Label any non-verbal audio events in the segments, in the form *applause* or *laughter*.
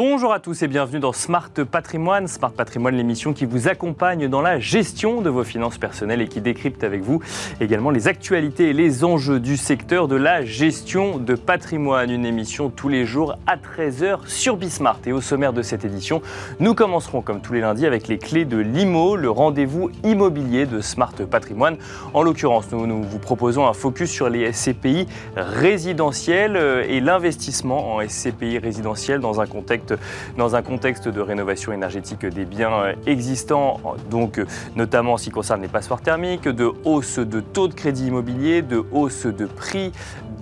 Bonjour à tous et bienvenue dans Smart Patrimoine. Smart Patrimoine, l'émission qui vous accompagne dans la gestion de vos finances personnelles et qui décrypte avec vous également les actualités et les enjeux du secteur de la gestion de patrimoine. Une émission tous les jours à 13h sur Bismart. Et au sommaire de cette édition, nous commencerons comme tous les lundis avec les clés de l'IMO, le rendez-vous immobilier de Smart Patrimoine. En l'occurrence, nous, nous vous proposons un focus sur les SCPI résidentiels euh, et l'investissement en SCPI résidentiels dans un contexte dans un contexte de rénovation énergétique des biens euh, existants, donc euh, notamment en ce qui concerne les passoires thermiques, de hausse de taux de crédit immobilier, de hausse de prix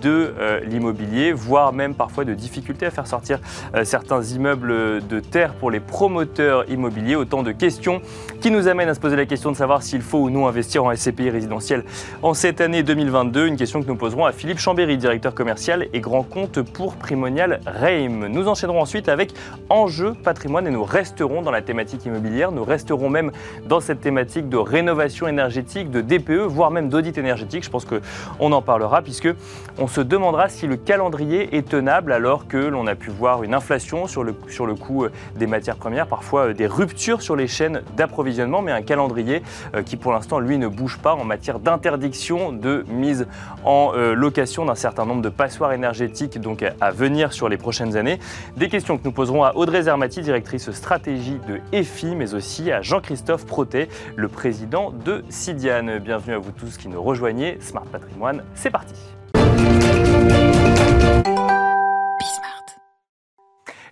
de euh, l'immobilier, voire même parfois de difficultés à faire sortir certains immeubles de terre pour les promoteurs immobiliers. Autant de questions qui nous amènent à se poser la question de savoir s'il faut ou non investir en SCPI résidentiel en cette année 2022. Une question que nous poserons à Philippe Chambéry, directeur commercial et grand compte pour Primonial Reim. Nous enchaînerons ensuite avec Enjeu patrimoine et nous resterons dans la thématique immobilière, nous resterons même dans cette thématique de rénovation énergétique, de DPE, voire même d'audit énergétique. Je pense qu'on en parlera puisque on se demandera si le calendrier est tenable alors que l'on a pu voir une inflation sur le, coût euh, des matières premières, parfois euh, des ruptures sur les chaînes d'approvisionnement, mais un calendrier euh, qui pour l'instant lui ne bouge pas en matière d'interdiction de mise en location d'un certain nombre de passoires énergétiques donc à venir sur les prochaines années. Des questions que nous poserons à Audrey Zermati, directrice stratégie de EFI, mais aussi à Jean-Christophe Protet, le président de Sidiane. Bienvenue à vous tous qui nous rejoignez. Smart Patrimoine, c'est parti.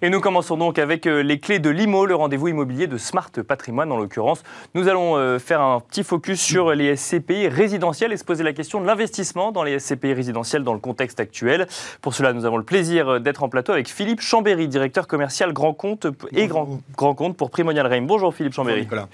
Et nous commençons donc avec euh, les clés de l'IMO, le rendez-vous immobilier de Smart Patrimoine en l'occurrence. Nous allons euh, faire un petit focus sur les SCPI résidentiels et se poser la question de l'investissement dans les SCPI résidentiels dans le contexte actuel. Pour cela, nous avons le plaisir euh, d'être en plateau avec Philippe Chambéry, directeur commercial grand compte et grand, grand compte pour Primonial Reim. Bonjour Philippe Chambéry. Bonjour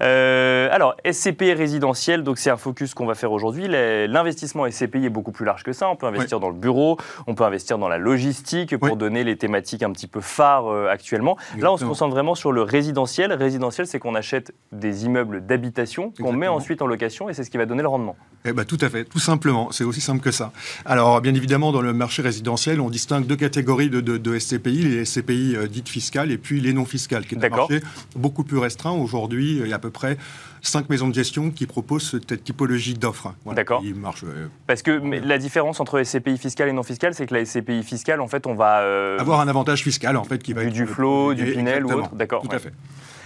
alors, SCPI résidentiel, donc c'est un focus qu'on va faire aujourd'hui. L'investissement SCPI est beaucoup plus large que ça. On peut investir dans le bureau, on peut investir dans la logistique pour donner les thématiques un petit peu phare euh, actuellement. Là, on se concentre vraiment sur le résidentiel. Résidentiel, c'est qu'on achète des immeubles d'habitation qu'on met ensuite en location et c'est ce qui va donner le rendement. Eh ben, tout à fait, tout simplement. C'est aussi simple que ça. Alors, bien évidemment, dans le marché résidentiel, on distingue deux catégories de, de, SCPI, les SCPI euh, dites fiscales et puis les non fiscales, qui est un marché beaucoup plus restreint. Aujourd'hui, il y a à peu près cinq maisons de gestion qui proposent cette typologie d'offres. D'accord. Euh, Parce que la différence entre SCPI fiscale et non fiscale, c'est que la SCPI fiscale, en fait, on va avoir un avantage fiscal en fait qui va du, être du flow, du Pinel ou autre. D'accord. Tout à fait.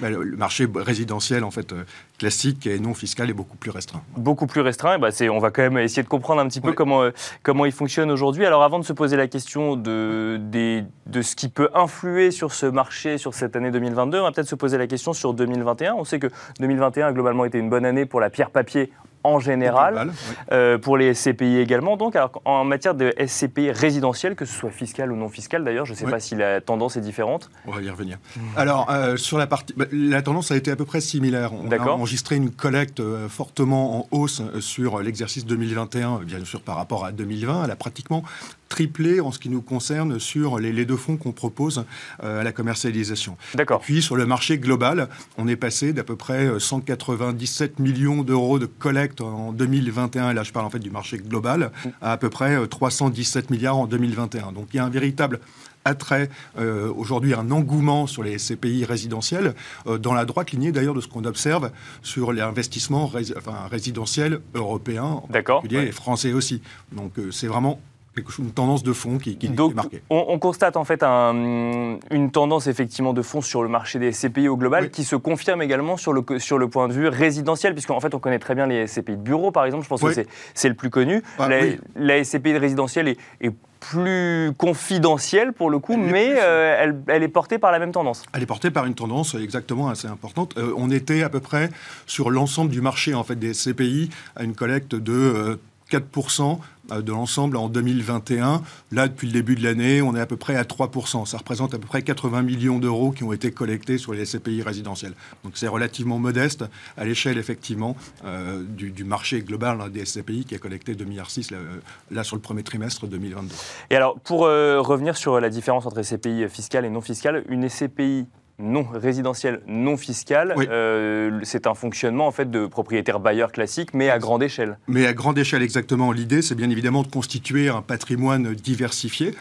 Le marché résidentiel en fait euh, classique et non fiscal est beaucoup plus restreint. Beaucoup plus restreint. Bah on va quand même essayer de comprendre un petit peu comment, euh, comment il fonctionne aujourd'hui. Alors avant de se poser la question de, de ce qui peut influer sur ce marché sur cette année 2022, on va peut-être se poser la question sur 2021. On sait que 2021 a globalement été une bonne année pour la pierre papier en général, euh, pour les SCPI également. Donc, alors, en matière de SCPI résidentiel, que ce soit fiscal ou non fiscal d'ailleurs, je ne sais pas si la tendance est différente. On va y revenir. Alors, euh, sur la partie, bah, la tendance a été à peu près similaire. On a enregistré une collecte euh, fortement en hausse sur l'exercice 2021, bien sûr par rapport à 2020. Elle a pratiquement triplé en ce qui nous concerne sur les, deux fonds qu'on propose à la commercialisation. D'accord. Puis sur le marché global, on est passé d'à peu près 197 millions d'euros de collecte en 2021, et là je parle en fait du marché global, à à peu près 317 euh, milliards en 2021. Donc il y a un véritable attrait, euh, aujourd'hui un engouement sur les CPI résidentiels, euh, dans la droite lignée d'ailleurs de ce qu'on observe sur les investissements enfin, résidentiels européens, en particulier et français aussi. Donc c'est vraiment une tendance de fond qui, qui Donc, est marquée. On, constate en fait une tendance effectivement de fond sur le marché des SCPI au global qui se confirme également sur le, sur le point de vue résidentiel, puisqu'en fait on connaît très bien les SCPI de bureau par exemple, je pense que c'est le plus connu. Ah, la, la, SCPI de résidentiel est, est plus confidentielle pour le coup, mais euh, elle, elle, est portée par la même tendance. Elle est portée par une tendance exactement assez importante. Euh, on était à peu près sur l'ensemble du marché en fait des SCPI à une collecte de euh, 4% euh, de l'ensemble en 2021. Là, depuis le début de l'année, on est à peu près à 3%. Ça représente à peu près 80 millions d'euros qui ont été collectés sur les SCPI résidentiels. Donc c'est relativement modeste à l'échelle, effectivement, euh, du, marché global hein, des SCPI qui a collecté 2,6 milliards là, euh, là, sur le premier trimestre 2022. Et alors, pour revenir sur la différence entre SCPI fiscales et non fiscales, une SCPI non résidentiel, non fiscal, euh, c'est un fonctionnement en fait de propriétaire bailleur classique, mais à grande échelle. Mais à grande échelle, exactement. L'idée, c'est bien évidemment de constituer un patrimoine diversifié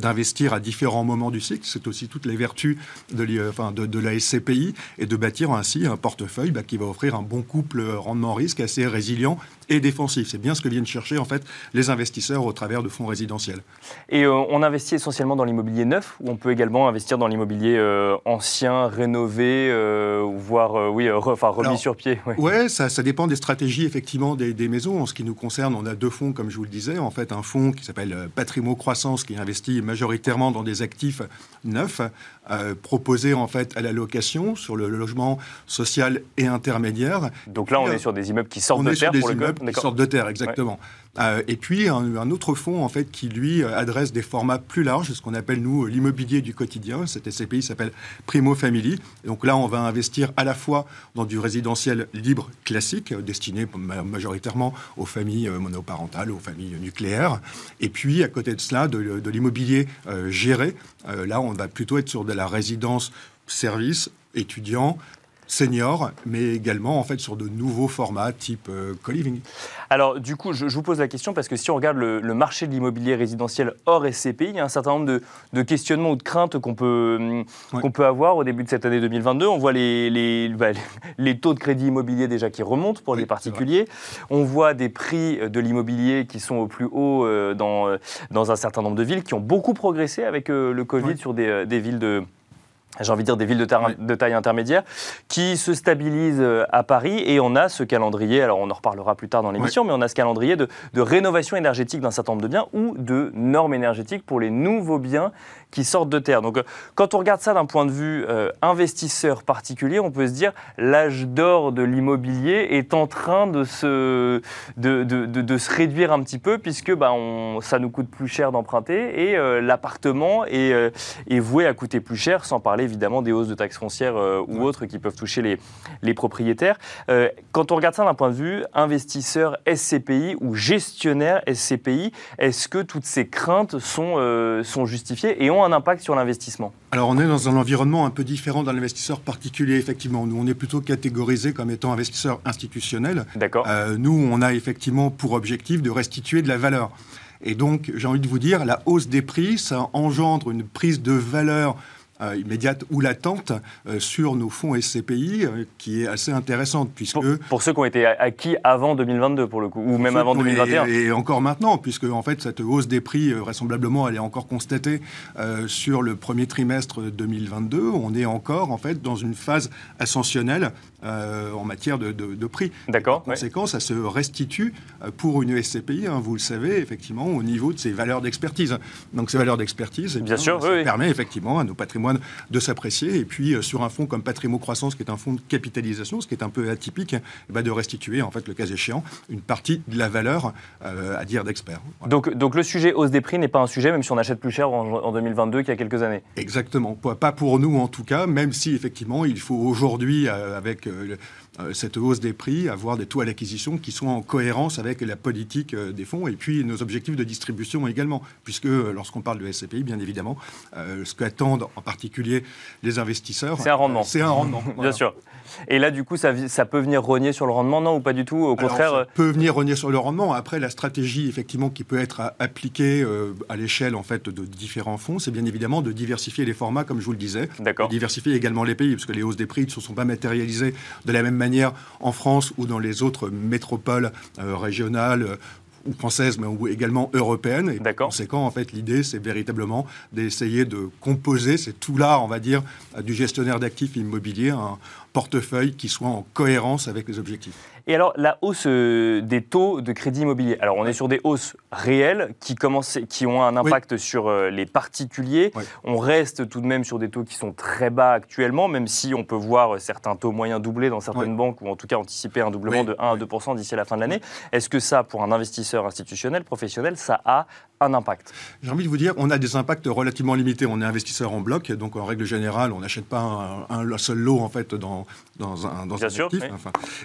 d'investir à différents moments du cycle. C'est aussi toutes les vertus de, enfin, de, la SCPI et de bâtir ainsi un portefeuille bah, qui va offrir un bon couple rendement-risque assez résilient et défensif. C'est bien ce que viennent chercher en fait les investisseurs au travers de fonds résidentiels. Et euh, on investit essentiellement dans l'immobilier neuf ou on peut également investir dans l'immobilier euh, ancien, rénové, euh, voire oui, enfin remis sur pied. Oui, ouais, ça, ça, dépend des stratégies effectivement des, des, maisons. En ce qui nous concerne, on a deux fonds comme je vous le disais. En fait, un fonds qui s'appelle Patrimo Croissance qui investit majoritairement dans des actifs neufs proposés en fait à la location sur le, logement social et intermédiaire. Donc là, on est sur des immeubles qui sortent de terre pour le qui sortent de terre, exactement. Euh, et puis un, autre fonds en fait qui lui adresse des formats plus larges, ce qu'on appelle nous l'immobilier du quotidien. Cet SCPI s'appelle Primo Family. donc là, on va investir à la fois dans du résidentiel libre classique, destiné majoritairement aux familles euh, monoparentales, aux familles nucléaires, et puis à côté de cela, de, l'immobilier euh, géré. là, on va plutôt être sur de la résidence service étudiants, senior, mais également en fait sur de nouveaux formats type euh, co-living. Alors du coup, je, vous pose la question parce que si on regarde le, marché de l'immobilier résidentiel hors SCPI, il y a un certain nombre de, questionnements ou de craintes qu'on peut, hum, qu'on peut avoir au début de cette année 2022. On voit les, les, bah, les taux de crédit immobilier déjà qui remontent pour les particuliers. On voit des prix de l'immobilier qui sont au plus haut euh, dans, euh, dans un certain nombre de villes qui ont beaucoup progressé avec le Covid sur des, des villes de j'ai envie de dire des villes de, taille intermédiaire, qui se stabilisent euh, à Paris. Et on a ce calendrier, alors on en reparlera plus tard dans l'émission, mais on a ce calendrier de, de rénovation énergétique d'un certain nombre de biens ou de normes énergétiques pour les nouveaux biens qui sortent de terre. Donc euh, quand on regarde ça d'un point de vue euh, investisseur particulier, on peut se dire l'âge d'or de l'immobilier est en train de se, de, de, de, se réduire un petit peu puisque bah, on, ça nous coûte plus cher d'emprunter et euh, l'appartement est, est, voué à coûter plus cher, sans parler évidemment des hausses de taxes foncières ou autres qui peuvent toucher les, les propriétaires. quand on regarde ça d'un point de vue investisseur SCPI ou gestionnaire SCPI, est-ce que toutes ces craintes sont, sont justifiées et ont un impact sur l'investissement Alors on est dans un environnement un peu différent d'un investisseur particulier, effectivement. Nous, on est plutôt catégorisé comme étant investisseur institutionnel. D'accord. Euh, nous, on a effectivement pour objectif de restituer de la valeur. Et donc, j'ai envie de vous dire, la hausse des prix, ça engendre une prise de valeur euh, immédiate ou latente euh, sur nos fonds SCPI euh, qui est assez intéressante puisque pour, ceux qui ont été acquis avant 2022 pour le coup ou même avant 2021 et, encore maintenant puisque en fait cette hausse des prix vraisemblablement elle est encore constatée sur le premier trimestre 2022 on est encore en fait dans une phase ascensionnelle en matière de, prix. D'accord. En conséquence, ça se restitue pour une SCPI, hein, vous le savez, effectivement, au niveau de ses valeurs d'expertise. Donc ces valeurs d'expertise, eh bien, sûr, ça permet effectivement à nos patrimoines de s'apprécier. Et puis, euh, sur un fonds comme Patrimo Croissance, qui est un fonds de capitalisation, ce qui est un peu atypique, eh ben, de restituer, en fait, le cas échéant, une partie de la valeur euh, à dire d'experts. Donc, donc, le sujet hausse des prix n'est pas un sujet, même si on achète plus cher en, 2022 qu'il y a quelques années Exactement. Pas pour nous, en tout cas, même si, effectivement, il faut aujourd'hui, euh, avec euh, cette hausse des prix, avoir des taux à l'acquisition qui sont en cohérence avec la politique euh, des fonds et puis nos objectifs de distribution également, puisque euh, lorsqu'on parle de SCPI, bien évidemment, ce qu'attendent en particulier les investisseurs, c'est un rendement. C'est un rendement. *laughs* bien sûr. Et là, du coup, ça, ça, peut venir rogner sur le rendement, non, ou pas du tout? Au contraire. ça peut venir rogner sur le rendement. Après, la stratégie, effectivement, qui peut être appliquée à l'échelle, en fait, de différents fonds, c'est bien évidemment de diversifier les formats, comme je vous le disais. D'accord. Diversifier également les pays, parce que les hausses des prix ne se sont pas matérialisées de la même manière en France ou dans les autres métropoles euh, régionales euh, ou françaises, mais également européennes. Et par conséquent, en fait, l'idée, c'est véritablement d'essayer de composer, c'est tout là, on va dire, du gestionnaire d'actifs immobiliers, un portefeuille qui soit en cohérence avec les objectifs. Et alors, la hausse euh, des taux de crédit immobilier. Alors, on est sur des hausses réelles qui, commencent, qui ont un impact sur euh, les particuliers. On reste tout de même sur des taux qui sont très bas actuellement, même si on peut voir certains taux moyens doublés dans certaines banques, ou en tout cas anticiper un doublement de 1 à 2% d'ici la fin de l'année. Est-ce que ça, pour un investisseur institutionnel, professionnel, ça a un impact J'ai envie de vous dire, on a des impacts relativement limités. On est investisseur en bloc, donc en règle générale, on n'achète pas un, seul lot en fait dans, dans un, dans actif.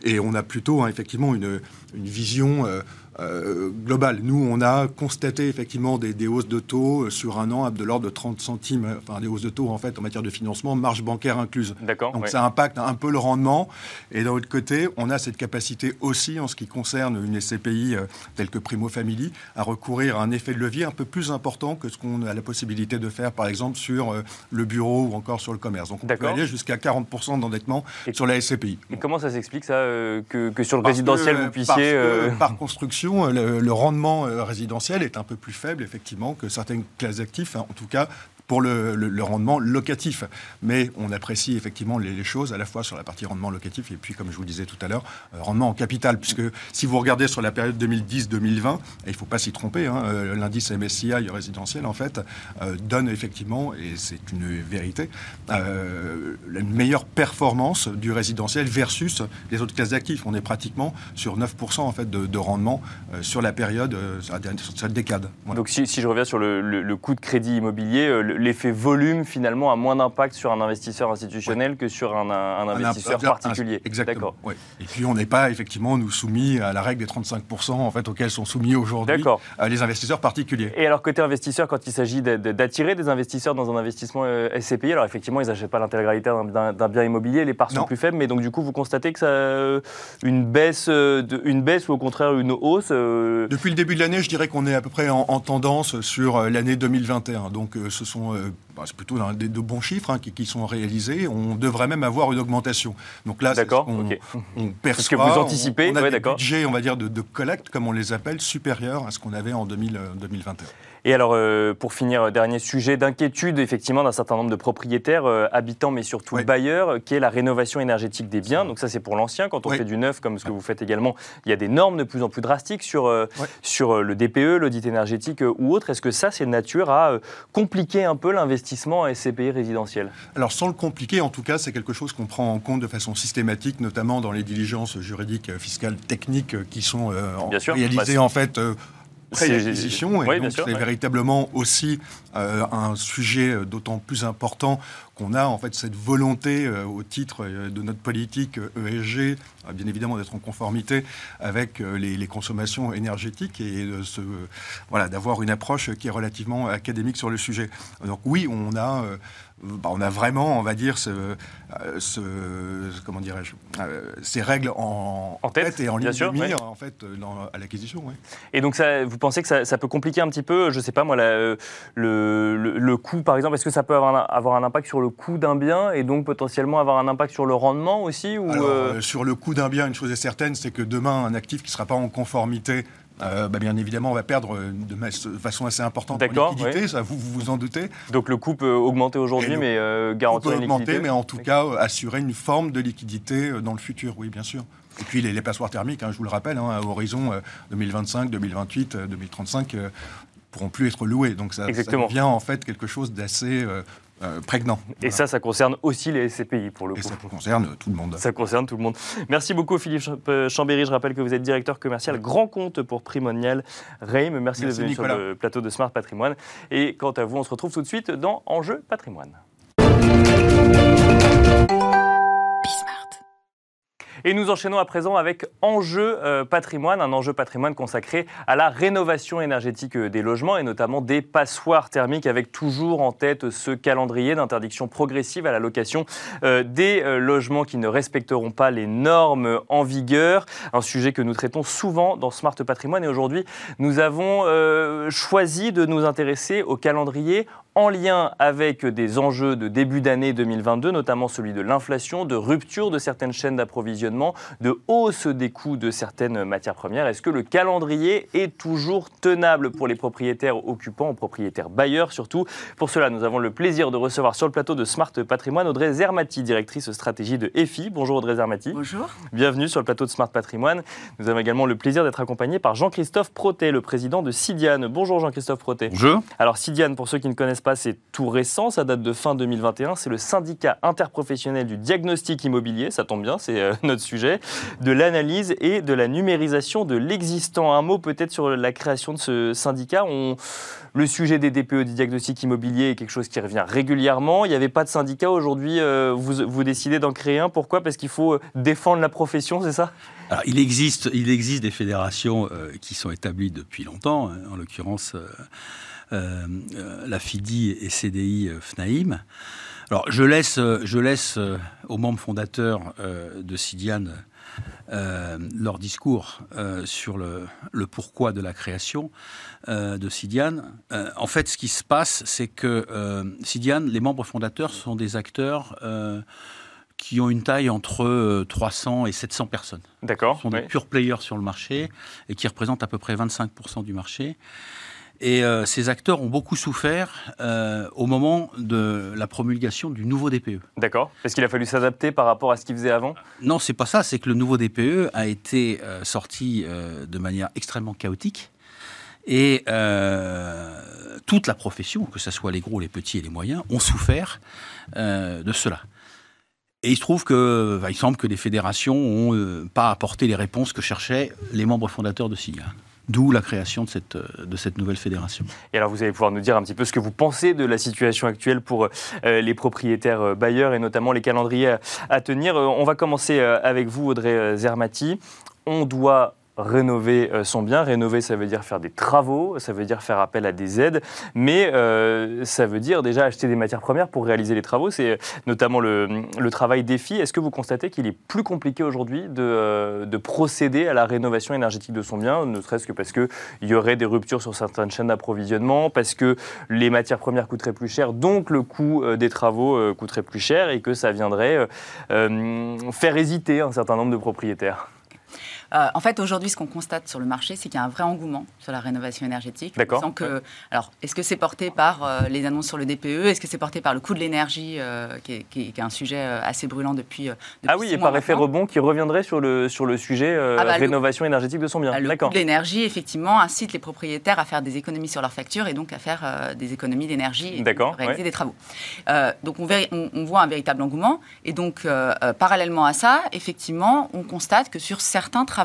et on a plutôt plutôt hein, effectivement une, une vision euh, global. Nous, on a constaté effectivement des, hausses de taux euh, sur un an de l'ordre de 30 centimes, euh, enfin des hausses de taux en fait en matière de financement, marge bancaire incluse. D'accord. Donc ça impacte un peu le rendement. Et d'un autre côté, on a cette capacité aussi en ce qui concerne une SCPI telle que Primo Family à recourir à un effet de levier un peu plus important que ce qu'on a la possibilité de faire par exemple sur le bureau ou encore sur le commerce. Donc on peut aller jusqu'à 40% d'endettement sur la SCPI. Et comment ça s'explique ça que, sur le résidentiel vous puissiez... par construction, le, rendement euh, résidentiel est un peu plus faible, effectivement, que certaines classes d'actifs, hein. en tout cas pour le, rendement locatif. Mais on apprécie effectivement les, choses à la fois sur la partie rendement locatif et puis, comme je vous le disais tout à l'heure, euh, rendement en capital. Puisque si vous regardez sur la période 2010-2020, et il ne faut pas s'y tromper, hein, euh, l'indice MSCI résidentiel, en fait, euh, donne effectivement, et c'est une vérité, la meilleure performance du résidentiel versus les autres classes d'actifs. On est pratiquement sur 9% en fait, de, rendement sur la période, sur, cette décade. Donc si, je reviens sur le, le coût de crédit immobilier, l'effet volume, finalement, a moins d'impact sur un investisseur institutionnel que sur un, investisseur particulier. Exactement. Et puis, on n'est pas, effectivement, nous soumis à la règle des 35% en fait, auxquels sont soumis aujourd'hui euh, les investisseurs particuliers. Et alors, côté investisseur, quand il s'agit d'attirer des investisseurs dans un investissement euh, SCPI, alors effectivement, ils n'achètent pas l'intégralité d'un bien immobilier, les parts sont plus faibles, mais donc du coup, vous constatez que ça euh, une baisse, une baisse ou au contraire une hausse Depuis le début de l'année, je dirais qu'on est à peu près en, en tendance sur l'année 2021. Donc, ce sont euh, bah, c'est plutôt des, de bons chiffres hein, qui, sont réalisés. On devrait même avoir une augmentation. Donc là, on, on, perçoit. que vous anticipez. On, a des budgets, on va dire, de, de collecte, comme on les appelle, supérieurs à ce qu'on avait en 2021. Et alors, euh, pour finir, euh, dernier sujet d'inquiétude, effectivement, d'un certain nombre de propriétaires, euh, habitants, mais surtout bailleurs, qui est la rénovation énergétique des biens. Donc ça, c'est pour l'ancien. Quand on fait du neuf, comme ce que vous faites également, il y a des normes de plus en plus drastiques sur, sur le DPE, l'audit énergétique ou autre. Est-ce que ça, c'est de nature à compliquer un peu l'investissement à SCPI résidentiel Alors, sans le compliquer, en tout cas, c'est quelque chose qu'on prend en compte de façon systématique, notamment dans les diligences juridiques, fiscales, techniques qui sont réalisées, bah, en fait pré-acquisition. Et donc, c'est véritablement aussi euh, un sujet euh, d'autant plus important qu'on a en fait cette volonté euh, au titre de notre politique ESG, bien évidemment d'être en conformité avec les, consommations énergétiques et de voilà, d'avoir une approche qui est relativement académique sur le sujet. Donc oui, on a bah, on a vraiment, on va dire, ce, ce comment dirais-je, ces règles en, tête, et en ligne de mire, en fait, à l'acquisition. Et donc, ça, vous pensez que ça, ça, peut compliquer un petit peu, je ne sais pas moi, le, le, coût, par exemple, est-ce que ça peut avoir un, avoir un impact sur le coût d'un bien et donc potentiellement avoir un impact sur le rendement aussi ou euh, Sur le coût d'un bien, une chose est certaine, c'est que demain, un actif qui ne sera pas en conformité euh, bah, bien évidemment, on va perdre de façon assez importante en liquidité, ça vous, vous en doutez. Donc le coût peut augmenter aujourd'hui, mais euh, garantir une augmenter, mais en tout cas assurer une forme de liquidité dans le futur, oui, bien sûr. Et puis les, passoires thermiques, hein, je vous le rappelle, hein, à horizon 2025, 2028, 2035, pourront plus être loués. Donc ça, ça devient en fait quelque chose d'assez euh, euh, prégnant. Et ça, ça concerne aussi les SCPI pour le coup. Et ça concerne tout le monde. Ça concerne tout le monde. Merci beaucoup Philippe euh, Chambéry. Je rappelle que vous êtes directeur commercial grand compte pour Primonial Reim. Merci, d'être venu sur le plateau de Smart Patrimoine. Et quant à vous, on se retrouve tout de suite dans Enjeu Patrimoine. Et nous enchaînons à présent avec Enjeu euh, patrimoine, un enjeu patrimoine consacré à la rénovation énergétique euh, des logements et notamment des passoires thermiques avec toujours en tête ce calendrier d'interdiction progressive à la location euh, des logements qui ne respecteront pas les normes en vigueur. Un sujet que nous traitons souvent dans Smart Patrimoine et aujourd'hui nous avons choisi de nous intéresser au calendrier en lien avec des enjeux de début d'année 2022, notamment celui de l'inflation, de rupture de certaines chaînes d'approvisionnement, de hausse des coûts de certaines matières premières. Est-ce que le calendrier est toujours tenable pour les propriétaires occupants, ou propriétaires bailleurs surtout? Pour cela, nous avons le plaisir de recevoir sur le plateau de Smart Patrimoine Audrey Zermati, directrice stratégie de EFI. Bonjour Audrey Zermati. Bonjour. Bienvenue sur le plateau de Smart Patrimoine. Nous avons également le plaisir d'être accompagné par Jean-Christophe Protet, le président de Sidiane. Bonjour Jean-Christophe Protet. Bonjour. Alors Sidiane, pour ceux qui ne connaissent pas, c'est tout récent, ça date de fin 2021. C'est le syndicat interprofessionnel du diagnostic immobilier, ça tombe bien, c'est euh, sujet, de l'analyse et de la numérisation de l'existant. Un mot peut-être sur la création de ce syndicat. On... Le sujet des DPE, des diagnostics immobiliers, est quelque chose qui revient régulièrement. Il n'y avait pas de syndicat aujourd'hui. Euh, vous, vous décidez d'en créer un. Pourquoi? Parce qu'il faut euh, défendre la profession, c'est ça? Il existe, il existe des fédérations euh, qui sont établies depuis longtemps. Hein. en l'occurrence, la FIDI et CDI FNAIM. Alors, je laisse, je laisse aux membres fondateurs de Sidian euh, leur discours euh, sur le, pourquoi de la création euh, de Sidian. en fait, ce qui se passe, c'est que Sidian, les membres fondateurs sont des acteurs qui ont une taille entre 300 et 700 personnes. D'accord. Ce sont des pure players sur le marché et qui représentent à peu près 25% du marché. Et euh, ces acteurs ont beaucoup souffert euh, au moment de la promulgation du nouveau DPE. D'accord. Est-ce qu'il a fallu s'adapter par rapport à ce qu'ils faisaient avant? Non, c'est pas ça. C'est que le nouveau DPE a été euh, sorti de manière extrêmement chaotique. Et toute la profession, que ce soit les gros, les petits et les moyens, ont souffert de cela. Et il se trouve que, il semble que les fédérations n'ont pas apporté les réponses que cherchaient les membres fondateurs de SIGA. D'où la création de cette, de cette nouvelle fédération. Et alors vous allez pouvoir nous dire un petit peu ce que vous pensez de la situation actuelle pour euh, les propriétaires euh, bailleurs et notamment les calendriers à, tenir. Euh, on va commencer avec vous, Audrey Zermati. On doit rénover euh, son bien. Rénover, ça veut dire faire des travaux, ça veut dire faire appel à des aides, mais euh, ça veut dire déjà acheter des matières premières pour réaliser les travaux. C'est notamment le, travail défi. Est-ce que vous constatez qu'il est plus compliqué aujourd'hui de, euh, de, procéder à la rénovation énergétique de son bien, ne serait-ce que parce qu'il y aurait des ruptures sur certaines chaînes d'approvisionnement, parce que les matières premières coûteraient plus cher, donc le coût des travaux coûterait plus cher et que ça viendrait faire hésiter un certain nombre de propriétaires? Euh, en fait, aujourd'hui, ce qu'on constate sur le marché, c'est qu'il y a un vrai engouement sur la rénovation énergétique. D'accord. Que, alors, est-ce que c'est porté par euh, les annonces sur le DPE Est-ce que c'est porté par le coût de l'énergie, euh, qui, est un sujet assez brûlant depuis, depuis Ah oui, et par effet rebond, qui reviendrait sur le, sur le sujet ah bah, rénovation énergétique de son bien. Le coût de l'énergie, effectivement, incite les propriétaires à faire des économies sur leurs factures et donc à faire des économies d'énergie et à réaliser des travaux. donc, on, on, on, voit un véritable engouement. Et donc, parallèlement à ça, effectivement, on constate que sur certains travaux,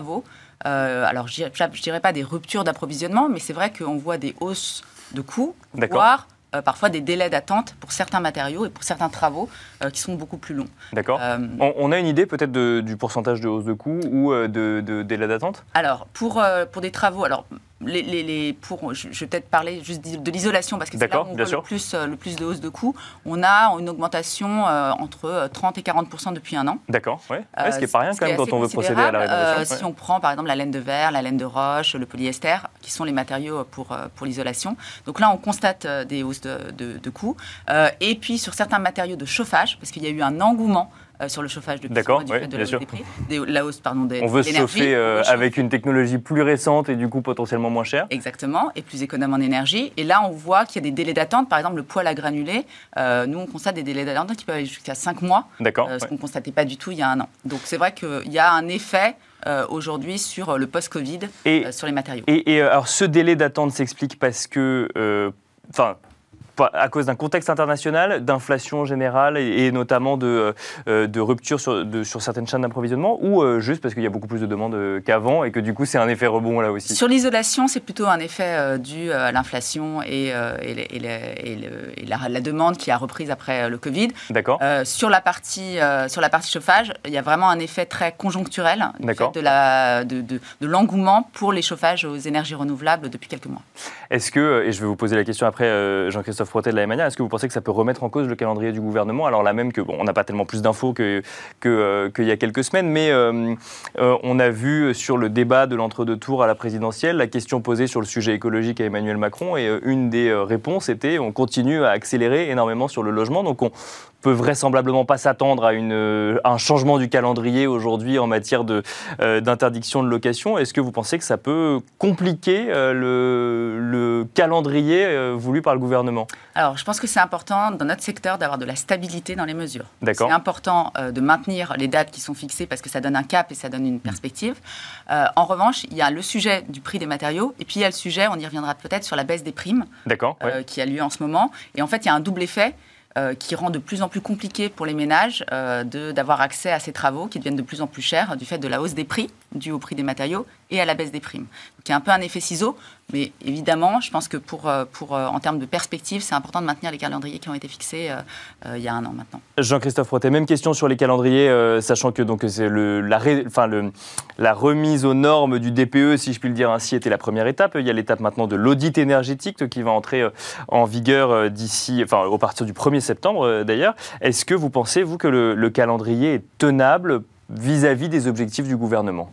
euh, alors, je ne dirais pas des ruptures d'approvisionnement, mais c'est vrai qu'on voit des hausses de coûts, voire euh, parfois des délais d'attente pour certains matériaux et pour certains travaux euh, qui sont beaucoup plus longs. D'accord. On, a une idée peut-être du pourcentage de hausse de coûts ou de, de délai d'attente? Alors, pour, pour des travaux, alors les, les, pour, je, vais peut-être parler juste de l'isolation parce que c'est là où on voit le plus, euh, le plus de hausse de coûts. On a une augmentation euh, entre 30 euh, et 40% depuis un an. D'accord, ouais. ce qui n'est pas rien quand même quand on veut procéder à la rénovation. Si on prend par exemple la laine de verre, la laine de roche, le polyester, qui sont les matériaux pour, pour l'isolation. Donc là, on constate des hausses de, de, de coûts. et puis sur certains matériaux de chauffage, parce qu'il y a eu un engouement euh, sur le chauffage de D'accord, de, bien sûr. la hausse pardon, des, On veut se chauffer euh, avec une technologie plus récente et du coup potentiellement moins chère. Exactement, et plus économe en énergie. Et là, on voit qu'il y a des délais d'attente. Par exemple, le poêle à granulés, euh, nous, on constate des délais d'attente qui peuvent aller jusqu'à 5 mois. D'accord. ce qu'on ne constatait pas du tout il y a un an. Donc c'est vrai qu'il y a un effet aujourd'hui sur le post-Covid, sur les matériaux. Et, et alors ce délai d'attente s'explique parce que, enfin, à cause d'un contexte international, d'inflation générale et, notamment de, euh, de rupture sur, de, sur, certaines chaînes d'approvisionnement ou euh, juste parce qu'il y a beaucoup plus de demandes euh, qu'avant et que du coup c'est un effet rebond là aussi? Sur l'isolation, c'est plutôt un effet dû à l'inflation et, et, la, demande qui a repris après le Covid. D'accord. sur, la partie, sur la partie chauffage, il y a vraiment un effet très conjoncturel de, la, de, de, de l'engouement pour les chauffages aux énergies renouvelables depuis quelques mois. Est-ce que, et je vais vous poser la question après, Jean-Christophe Christophe de la manière, est-ce que vous pensez que ça peut remettre en cause le calendrier du gouvernement? Alors là même que, bon, on n'a pas tellement plus d'infos qu'il que, euh, y a quelques semaines, mais euh, euh, on a vu sur le débat de l'entre-deux tours à la présidentielle la question posée sur le sujet écologique à Emmanuel Macron, et une des réponses était on continue à accélérer énormément sur le logement, donc on peut vraisemblablement pas s'attendre à, une, un changement du calendrier aujourd'hui en matière d'interdiction de, de, location. Est-ce que vous pensez que ça peut compliquer le calendrier voulu par le gouvernement alors, je pense que c'est important dans notre secteur d'avoir de la stabilité dans les mesures. D'accord. C'est important euh, de maintenir les dates qui sont fixées parce que ça donne un cap et ça donne une perspective. Euh, en revanche, il y a le sujet du prix des matériaux et puis il y a le sujet, on y reviendra peut-être, sur la baisse des primes euh, qui a lieu en ce moment. Et en fait, il y a un double effet. qui rend de plus en plus compliqué pour les ménages d'avoir accès à ces travaux qui deviennent de plus en plus chers du fait de la hausse des prix dû au prix des matériaux et à la baisse des primes. Donc il y a un peu un effet ciseau, mais évidemment, je pense que pour, euh, pour, euh, en termes de perspective, c'est important de maintenir les calendriers qui ont été fixés euh, il y a un an maintenant. Jean-Christophe Rotet, même question sur les calendriers, sachant que donc c'est le, la, enfin, le, la remise aux normes du DPE, si je puis le dire ainsi, était la première étape. Il y a l'étape maintenant de l'audit énergétique qui va entrer en vigueur d'ici, enfin au partir du 1er septembre d'ailleurs. Est-ce que vous pensez, vous, que le calendrier est tenable vis-à-vis des objectifs du gouvernement?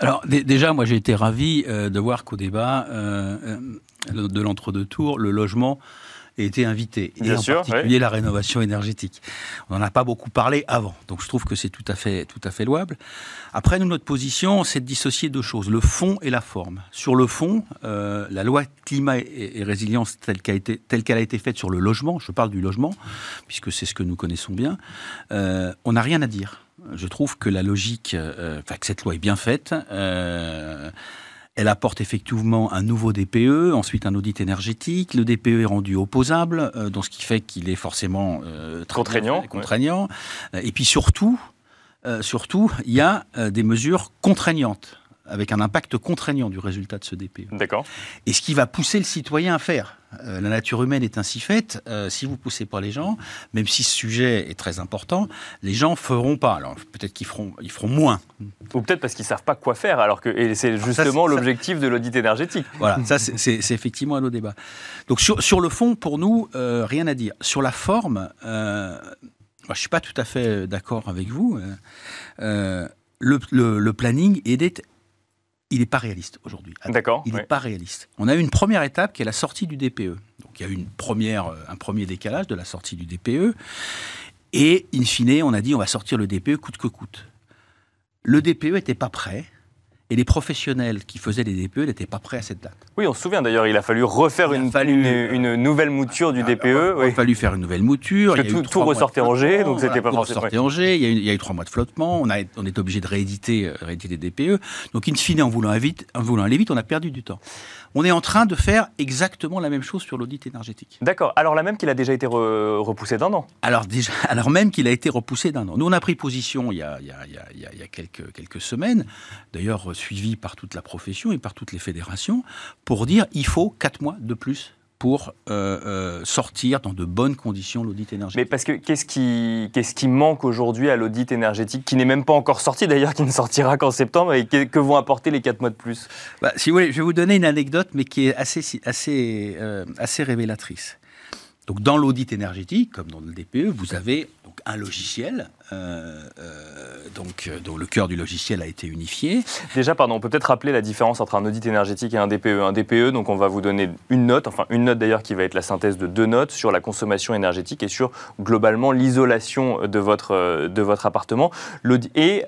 Alors déjà, moi j'ai été ravi euh, de voir qu'au débat euh, euh, de l'entre-deux tours, le logement a été invité, et en particulier la rénovation énergétique. On n'en a pas beaucoup parlé avant, donc je trouve que c'est tout à fait tout à fait louable. Après, nous notre position, c'est de dissocier deux choses le fond et la forme. Sur le fond, la loi climat et, résilience telle qu'elle a été telle qu'elle a été faite sur le logement, je parle du logement puisque c'est ce que nous connaissons bien, on n'a rien à dire je trouve que la logique, euh, enfin que cette loi est bien faite. Euh, elle apporte effectivement un nouveau DPE, ensuite un audit énergétique. Le DPE est rendu opposable, euh, donc ce qui fait qu'il est forcément contraignant. contraignant. Et puis surtout, surtout, il y a des mesures contraignantes avec un impact contraignant du résultat de ce DPE. D'accord. Et ce qui va pousser le citoyen à faire. Euh, la nature humaine est ainsi faite. Euh, si vous poussez pas les gens, même si ce sujet est très important, les gens feront pas. Alors peut-être qu'ils feront, ils feront moins. Ou peut-être parce qu'ils savent pas quoi faire. Alors que et c'est justement l'objectif de l'audit énergétique. Voilà, ça c'est effectivement un autre débat. Donc sur, sur le fond, pour nous, euh, rien à dire. Sur la forme, moi, je suis pas tout à fait d'accord avec vous. Le, le, le, planning est il n'est pas réaliste aujourd'hui. D'accord. Il n'est pas réaliste. On a eu une première étape qui est la sortie du DPE. Donc il y a eu une première, euh, un premier décalage de la sortie du DPE. Et in fine, on a dit on va sortir le DPE coûte que coûte. Le DPE n'était pas prêt et les professionnels qui faisaient les DPE n'étaient pas prêts à cette date. Oui, on se souvient d'ailleurs, il a fallu refaire une, une, nouvelle mouture du DPE. Il a fallu faire une nouvelle mouture. Parce que tout, ressortait en G, donc c'était pas forcément. ressortait en G, il y, a eu, il y a eu trois mois de flottement, on, a, on est obligé de rééditer, euh, rééditer les DPE. Donc in fine, en voulant, vite, en voulant aller vite, on a perdu du temps. On est en train de faire exactement la même chose sur l'audit énergétique. D'accord. Alors là même qu'il a déjà été repoussé d'un an. Alors déjà, *laughs* alors même qu'il a été repoussé d'un an. Nous on a pris position il y a, il y a, il y a, quelques, quelques semaines, d'ailleurs suivi par toute la profession et par toutes les fédérations, pour dire il faut quatre mois de plus pour euh, euh, sortir dans de bonnes conditions l'audit énergétique. Mais parce que qu'est-ce qui, qu'est-ce qui manque aujourd'hui à l'audit énergétique, qui n'est même pas encore sorti d'ailleurs, qui ne sortira qu'en septembre, et que, vont apporter les 4 mois de plus? Bah, Si vous voulez, je vais vous donner une anecdote, mais qui est assez, assez, euh, assez révélatrice. Donc dans l'audit énergétique, comme dans le DPE, vous avez donc un logiciel euh, euh, donc, euh, dont le cœur du logiciel a été unifié. Déjà, pardon, on peut peut-être rappeler la différence entre un audit énergétique et un DPE. Un DPE, donc on va vous donner une note, enfin une note d'ailleurs qui va être la synthèse de deux notes sur la consommation énergétique et sur globalement l'isolation de votre, de votre appartement. Et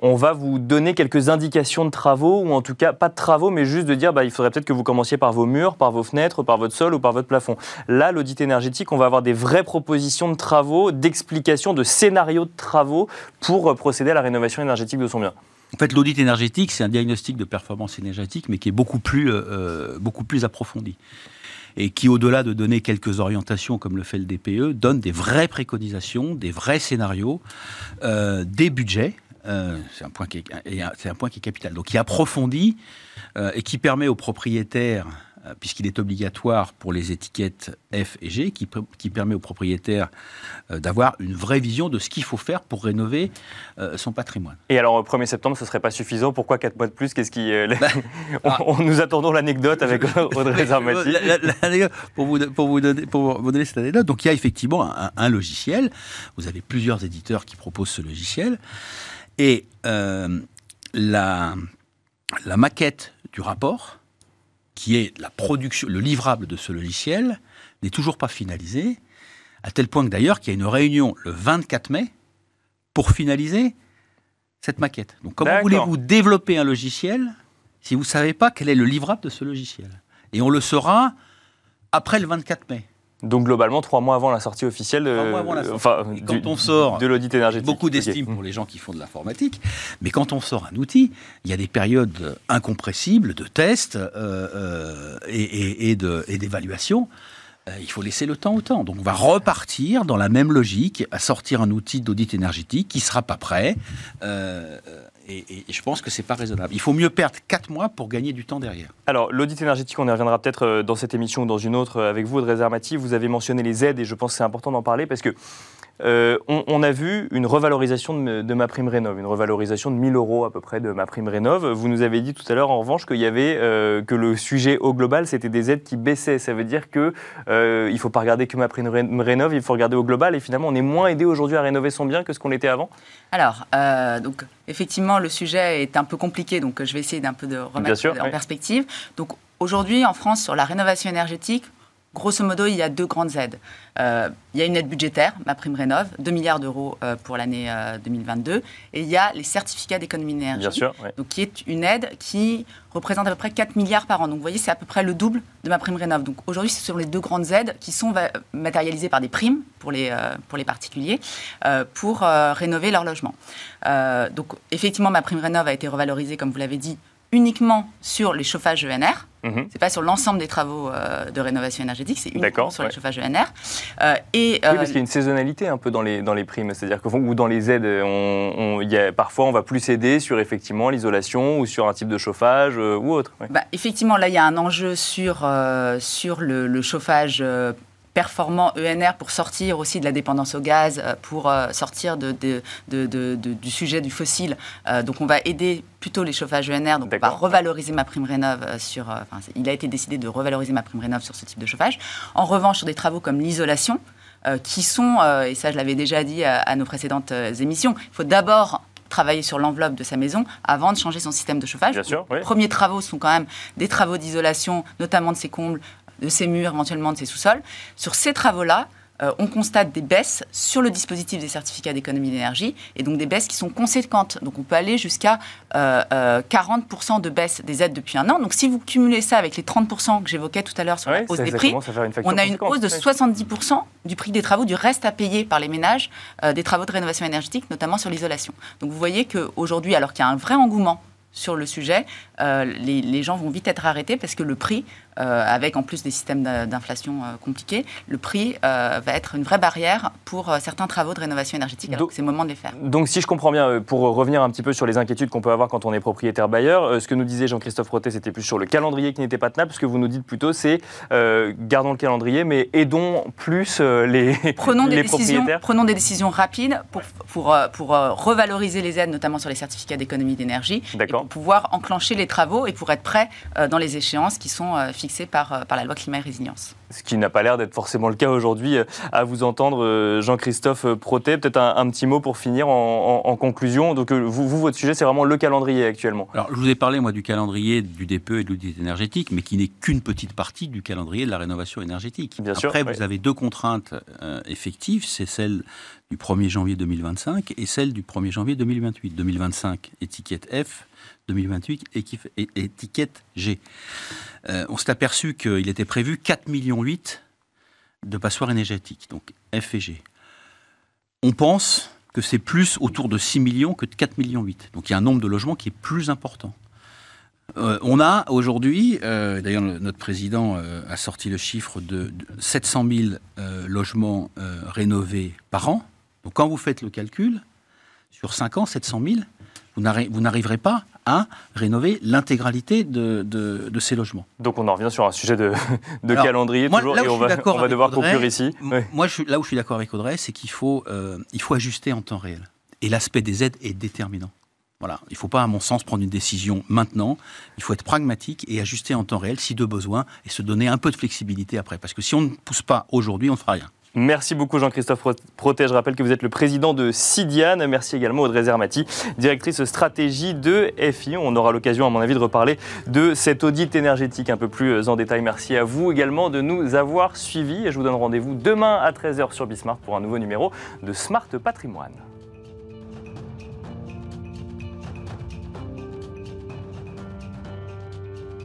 on va vous donner quelques indications de travaux, ou en tout cas pas de travaux, mais juste de dire bah, il faudrait peut-être que vous commenciez par vos murs, par vos fenêtres, par votre sol ou par votre plafond. Là, l'audit énergétique, on va avoir des vraies propositions de travaux, d'explications, de scénarios de travaux pour euh, procéder à la rénovation énergétique de son bien. En fait, l'audit énergétique, c'est un diagnostic de performance énergétique, mais qui est beaucoup plus, euh, euh, beaucoup plus approfondi. Et qui, au-delà de donner quelques orientations, comme le fait le DPE, donne des vraies préconisations, des vrais scénarios, des budgets. c'est un, point qui est, capital. Donc, qui approfondit et qui permet aux propriétaires puisqu'il est obligatoire pour les étiquettes F et G, qui, qui permet aux propriétaires euh, d'avoir une vraie vision de ce qu'il faut faire pour rénover euh, son patrimoine. Et alors, au 1er septembre, ce ne serait pas suffisant Pourquoi 4 mois de plus? Qu'est-ce qui... Bah, *laughs* on, nous attendons l'anecdote avec *laughs* Audrey *laughs* Zarmati. pour, vous, pour, vous donner, pour vous donner cette anecdote, donc il y a effectivement un, logiciel. Vous avez plusieurs éditeurs qui proposent ce logiciel. Et la, la maquette du rapport qui est la production, le livrable de ce logiciel, n'est toujours pas finalisé, à tel point que d'ailleurs qu'il y a une réunion le 24 mai pour finaliser cette maquette. Donc comment voulez-vous développer un logiciel si vous ne savez pas quel est le livrable de ce logiciel? Et on le saura après le 24 mai. Donc globalement, trois mois avant la sortie officielle de, enfin, quand on sort, de l'audit énergétique. Beaucoup d'estime pour les gens qui font de l'informatique, mais quand on sort un outil, il y a des périodes incompressibles de tests euh, euh, et, et d'évaluation. euh, il faut laisser le temps au temps. Donc on va repartir dans la même logique, à sortir un outil d'audit énergétique qui ne sera pas prêt. Euh, et, je pense que c'est pas raisonnable. Il faut mieux perdre 4 mois pour gagner du temps derrière. Alors, l'audit énergétique, on y reviendra peut-être euh, dans cette émission ou dans une autre avec vous, Audrey Zermati. Vous avez mentionné les aides et je pense que c'est important d'en parler parce que euh, on, a vu une revalorisation de, ma prime rénov, une revalorisation de 1000 euros à peu près de ma prime rénov. Vous nous avez dit tout à l'heure, en revanche, qu'il y avait euh, que le sujet au global, c'était des aides qui baissaient. Ça veut dire que euh, il faut pas regarder que ma prime rénov, il faut regarder au global. Et finalement, on est moins aidé aujourd'hui à rénover son bien que ce qu'on était avant? Alors, donc effectivement, le sujet est un peu compliqué, donc je vais essayer d'un peu de remettre en perspective. Donc aujourd'hui, en France, sur la rénovation énergétique, Grosso modo, il y a deux grandes aides. Euh, il y a une aide budgétaire, ma prime rénov, 2 milliards d'euros euh, pour l'année 2022. Euh, et il y a les certificats d'économie d'énergie, Bien sûr, donc qui est une aide qui représente à peu près 4 milliards par an. Donc vous voyez, c'est à peu près le double de ma prime rénov. Donc aujourd'hui, ce sont les deux grandes aides qui sont matérialisées par des primes pour les, pour les particuliers pour rénover leur logement. donc effectivement, ma prime rénov a été revalorisée, comme vous l'avez dit, uniquement sur les chauffages ENR. Mhm. Ce n'est pas sur l'ensemble des travaux euh, de rénovation énergétique, c'est uniquement sur les chauffages ENR. Euh, et, oui, parce qu'il y a une saisonnalité un peu dans les, dans les primes, c'est-à-dire que ou dans les aides, on, y a, parfois on va plus aider sur effectivement l'isolation ou sur un type de chauffage euh, ou autre. Bah, effectivement, là il y a un enjeu sur, sur le, le chauffage performant ENR pour sortir aussi de la dépendance au gaz, euh, pour euh, sortir de, du sujet du fossile. Euh, donc on va aider plutôt les chauffages ENR, donc on va revaloriser ma prime rénov sur... il a été décidé de revaloriser ma prime rénov sur ce type de chauffage. En revanche, sur des travaux comme l'isolation, qui sont, et ça je l'avais déjà dit à, nos précédentes émissions, il faut d'abord travailler sur l'enveloppe de sa maison avant de changer son système de chauffage. Bien sûr, Les premiers travaux sont quand même des travaux d'isolation, notamment de ses combles, de ces murs, éventuellement de ces sous-sols. Sur ces travaux-là, euh, on constate des baisses sur le dispositif des certificats d'économie d'énergie, et donc des baisses qui sont conséquentes. Donc on peut aller jusqu'à 40% euh, euh, de baisse des aides depuis un an. Donc si vous cumulez ça avec les 30% que j'évoquais tout à l'heure sur la hausse des prix, on a une hausse de 70% du prix des travaux, du reste à payer par les ménages des travaux de rénovation énergétique, notamment sur l'isolation. Donc vous voyez qu'aujourd'hui, alors qu'il y a un vrai engouement sur le sujet, les, les, gens vont vite être arrêtés parce que le prix euh, avec en plus des systèmes d'inflation euh, compliqués, le prix euh, va être une vraie barrière pour certains travaux de rénovation énergétique. Donc c'est le moment de les faire. Donc si je comprends bien, pour revenir un petit peu sur les inquiétudes qu'on peut avoir quand on est propriétaire bailleur, ce que nous disait Jean-Christophe Rotet, c'était plus sur le calendrier qui n'était pas tenable. Ce que vous nous dites plutôt, c'est gardons le calendrier, mais aidons plus les, *laughs* prenons des décisions, Prenons des décisions rapides pour, pour, pour revaloriser les aides, notamment sur les certificats d'économie d'énergie, pour pouvoir enclencher les travaux et pour être prêt dans les échéances qui sont fixées par, euh, par la loi climat et résilience. Ce qui n'a pas l'air d'être forcément le cas aujourd'hui, euh, à vous entendre, euh, Jean-Christophe Protet. Peut-être un, petit mot pour finir en, conclusion. Donc, vous, vous, votre sujet, c'est vraiment le calendrier actuellement. Alors, je vous ai parlé, moi, du calendrier du DPE et de l'audit énergétique, mais qui n'est qu'une petite partie du calendrier de la rénovation énergétique. Bien Après, sûr, vous avez deux contraintes effectives, c'est celle du 1er janvier 2025 et celle du 1er janvier 2028. 2025, étiquette F, 2028, étiquette G. Euh, on s'est aperçu qu'il était prévu 4,8 millions de passoires énergétiques, donc F et G. On pense que c'est plus autour de 6 millions que de 4,8 millions. Donc il y a un nombre de logements qui est plus important. Euh, on a aujourd'hui, euh, d'ailleurs notre président a sorti le chiffre de, 700 000 logements rénovés par an. Donc quand vous faites le calcul, sur 5 ans, 700 000, vous n'arriverez pas à rénover l'intégralité de, ces logements. Donc on en revient sur un sujet de, *laughs* calendrier toujours, et on va, devoir conclure ici. Moi, je là où je suis d'accord avec Audrey, c'est qu'il faut, euh, il faut ajuster en temps réel. Et l'aspect des aides est déterminant. Voilà. Il ne faut pas, à mon sens, prendre une décision maintenant. Il faut être pragmatique et ajuster en temps réel si de besoin et se donner un peu de flexibilité après. Parce que si on ne pousse pas aujourd'hui, on ne fera rien. Merci beaucoup Jean-Christophe Protet. Je rappelle que vous êtes le président de Sidiane. Merci également Audrey Zermati, directrice stratégie de FI. On aura l'occasion, à mon avis, de reparler de cet audit énergétique un peu plus en détail. Merci à vous également de nous avoir suivis. Je vous donne rendez-vous demain à 13h sur Bismart pour un nouveau numéro de Smart Patrimoine.